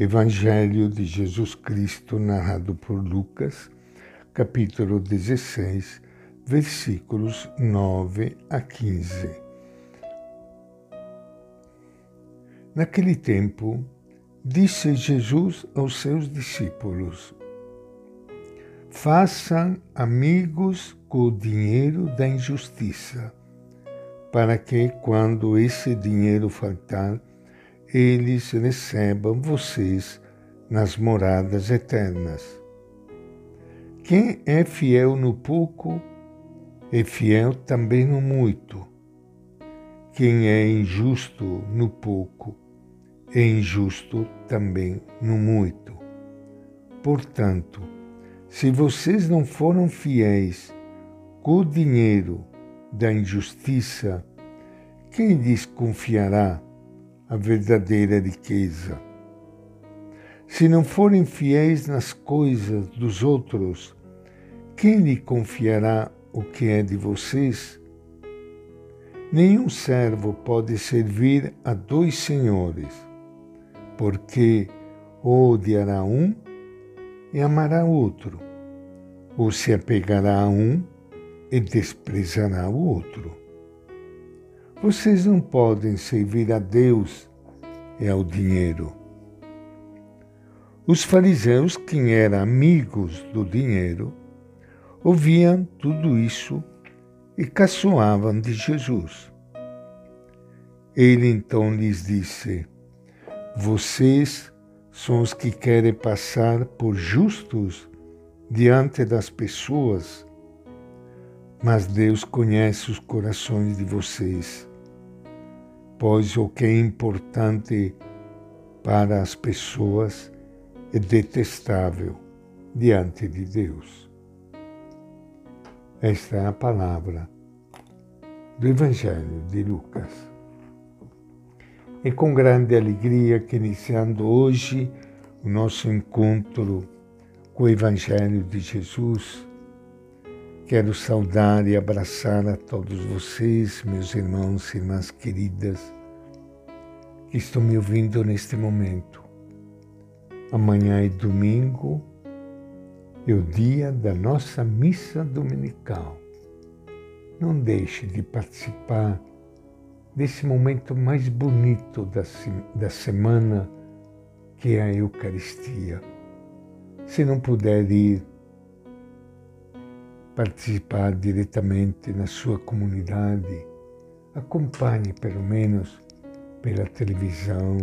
Evangelho de Jesus Cristo, narrado por Lucas, capítulo 16, versículos 9 a 15. Naquele tempo, disse Jesus aos seus discípulos: Façam amigos com o dinheiro da injustiça, para que, quando esse dinheiro faltar, eles recebam vocês nas moradas eternas. Quem é fiel no pouco, é fiel também no muito. Quem é injusto no pouco, é injusto também no muito. Portanto, se vocês não foram fiéis com o dinheiro da injustiça, quem lhes confiará a verdadeira riqueza. Se não forem fiéis nas coisas dos outros, quem lhe confiará o que é de vocês? Nenhum servo pode servir a dois senhores, porque ou odiará um e amará outro, ou se apegará a um e desprezará o outro. Vocês não podem servir a Deus e ao dinheiro. Os fariseus, que eram amigos do dinheiro, ouviam tudo isso e caçoavam de Jesus. Ele então lhes disse: Vocês são os que querem passar por justos diante das pessoas, mas Deus conhece os corações de vocês pois o que é importante para as pessoas é detestável diante de Deus. Esta é a palavra do Evangelho de Lucas. É com grande alegria que iniciando hoje o nosso encontro com o Evangelho de Jesus, Quero saudar e abraçar a todos vocês, meus irmãos e irmãs queridas, que estão me ouvindo neste momento. Amanhã é domingo, é o dia da nossa missa dominical. Não deixe de participar desse momento mais bonito da, da semana, que é a Eucaristia. Se não puder ir, participar diretamente na sua comunidade, acompanhe pelo menos pela televisão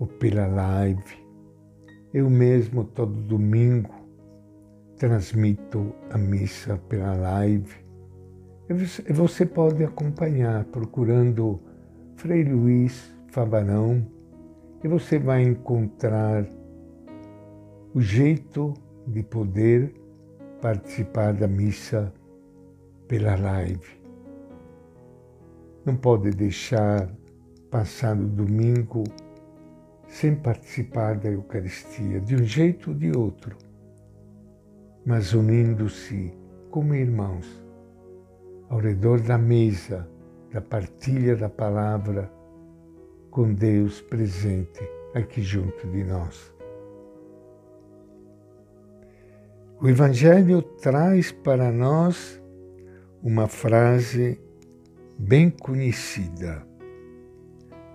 ou pela live. Eu mesmo todo domingo transmito a missa pela live. E você pode acompanhar procurando Frei Luiz Fabarão e você vai encontrar o jeito de poder participar da missa pela live. Não pode deixar passar o domingo sem participar da Eucaristia, de um jeito ou de outro, mas unindo-se como irmãos ao redor da mesa da partilha da palavra com Deus presente aqui junto de nós. O Evangelho traz para nós uma frase bem conhecida: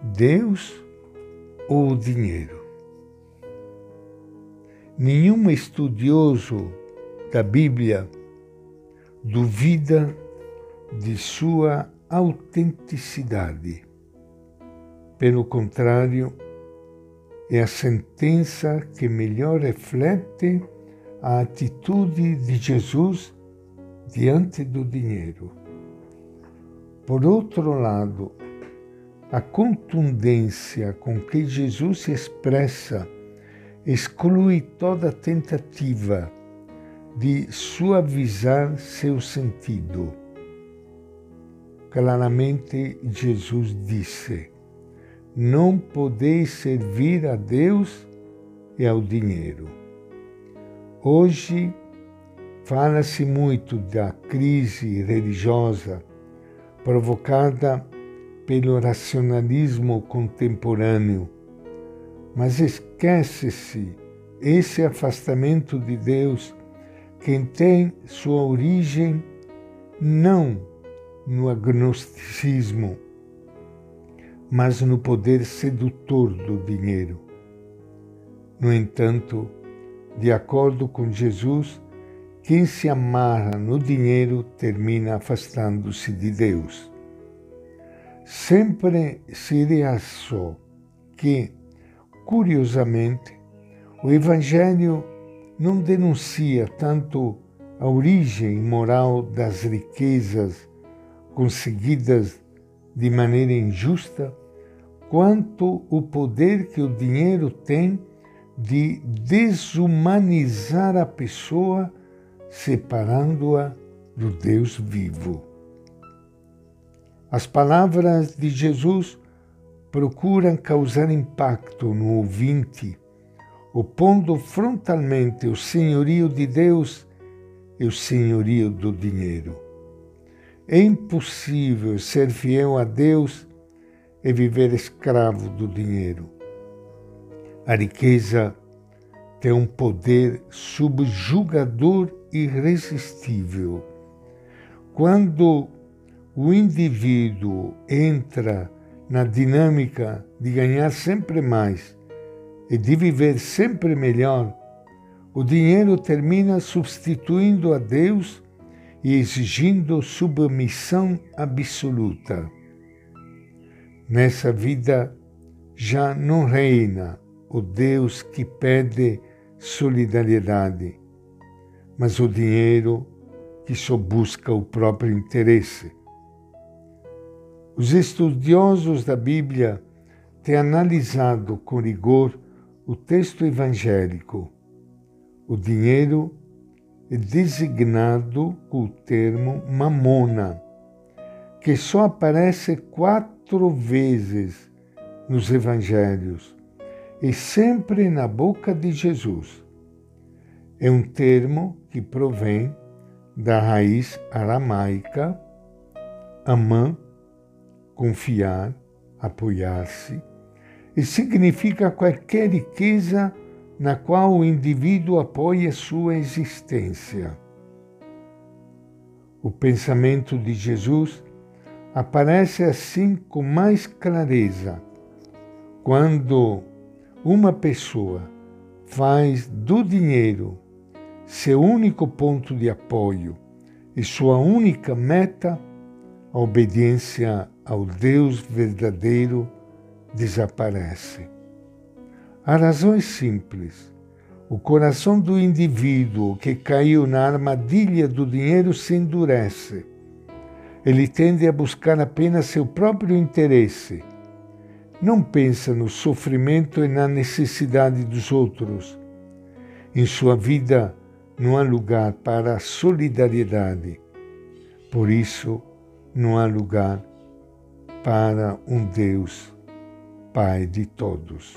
Deus ou o dinheiro? Nenhum estudioso da Bíblia duvida de sua autenticidade. Pelo contrário, é a sentença que melhor reflete a atitude de Jesus diante do dinheiro. Por outro lado, a contundência com que Jesus se expressa exclui toda tentativa de suavizar seu sentido. Claramente, Jesus disse: Não podeis servir a Deus e ao dinheiro. Hoje fala-se muito da crise religiosa provocada pelo racionalismo contemporâneo, mas esquece-se esse afastamento de Deus quem tem sua origem não no agnosticismo, mas no poder sedutor do dinheiro. No entanto, de acordo com Jesus, quem se amarra no dinheiro termina afastando-se de Deus. Sempre se reaçou que, curiosamente, o Evangelho não denuncia tanto a origem moral das riquezas conseguidas de maneira injusta, quanto o poder que o dinheiro tem de desumanizar a pessoa, separando-a do Deus vivo. As palavras de Jesus procuram causar impacto no ouvinte, opondo frontalmente o senhorio de Deus e o senhorio do dinheiro. É impossível ser fiel a Deus e viver escravo do dinheiro. A riqueza tem um poder subjugador irresistível. Quando o indivíduo entra na dinâmica de ganhar sempre mais e de viver sempre melhor, o dinheiro termina substituindo a Deus e exigindo submissão absoluta. Nessa vida já não reina o Deus que pede solidariedade, mas o dinheiro que só busca o próprio interesse. Os estudiosos da Bíblia têm analisado com rigor o texto evangélico. O dinheiro é designado com o termo mamona, que só aparece quatro vezes nos evangelhos e sempre na boca de Jesus. É um termo que provém da raiz aramaica amã, confiar, apoiar-se, e significa qualquer riqueza na qual o indivíduo apoia sua existência. O pensamento de Jesus aparece assim com mais clareza quando uma pessoa faz do dinheiro seu único ponto de apoio e sua única meta, a obediência ao Deus verdadeiro desaparece. A razão é simples. O coração do indivíduo que caiu na armadilha do dinheiro se endurece. Ele tende a buscar apenas seu próprio interesse não pensa no sofrimento e na necessidade dos outros. Em sua vida não há lugar para a solidariedade. Por isso, não há lugar para um Deus, Pai de todos.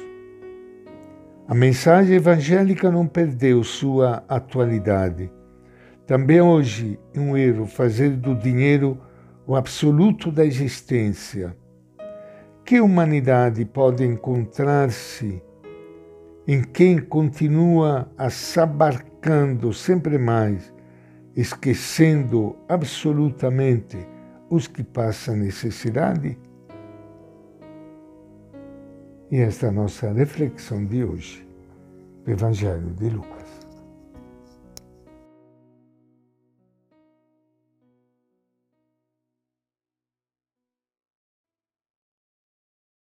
A mensagem evangélica não perdeu sua atualidade. Também hoje é um erro fazer do dinheiro o absoluto da existência que humanidade pode encontrar-se em quem continua a sabarcando sempre mais, esquecendo absolutamente os que passam necessidade? E esta é a nossa reflexão de hoje, do Evangelho de Lucas.